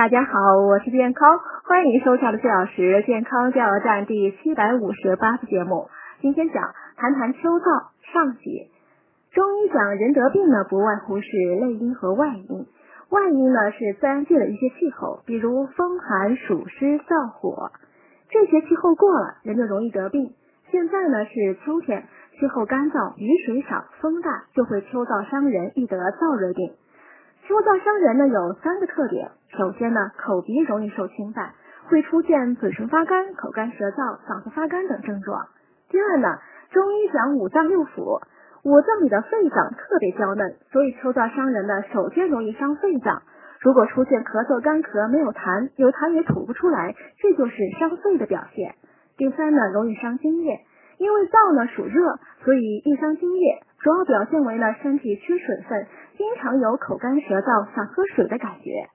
大家好，我是健康，欢迎收看的四小时健康加油站第七百五十八次节目。今天讲谈谈秋燥上集。中医讲人得病呢，不外乎是内因和外因。外因呢是自然界的一些气候，比如风寒暑湿燥火，这些气候过了，人就容易得病。现在呢是秋天，气候干燥，雨水少，风大，就会秋燥伤人，易得燥热病。秋燥伤人呢有三个特点，首先呢口鼻容易受侵犯，会出现嘴唇发干、口干舌燥、嗓子发干等症状。第二呢，中医讲五脏六腑，五脏里的肺脏特别娇嫩，所以秋燥伤人呢首先容易伤肺脏。如果出现咳嗽、干咳，没有痰，有痰也吐不出来，这就是伤肺的表现。第三呢，容易伤津液，因为燥呢属热，所以易伤津液。主要表现为呢身体缺水分，经常有口干舌燥、想喝水的感觉。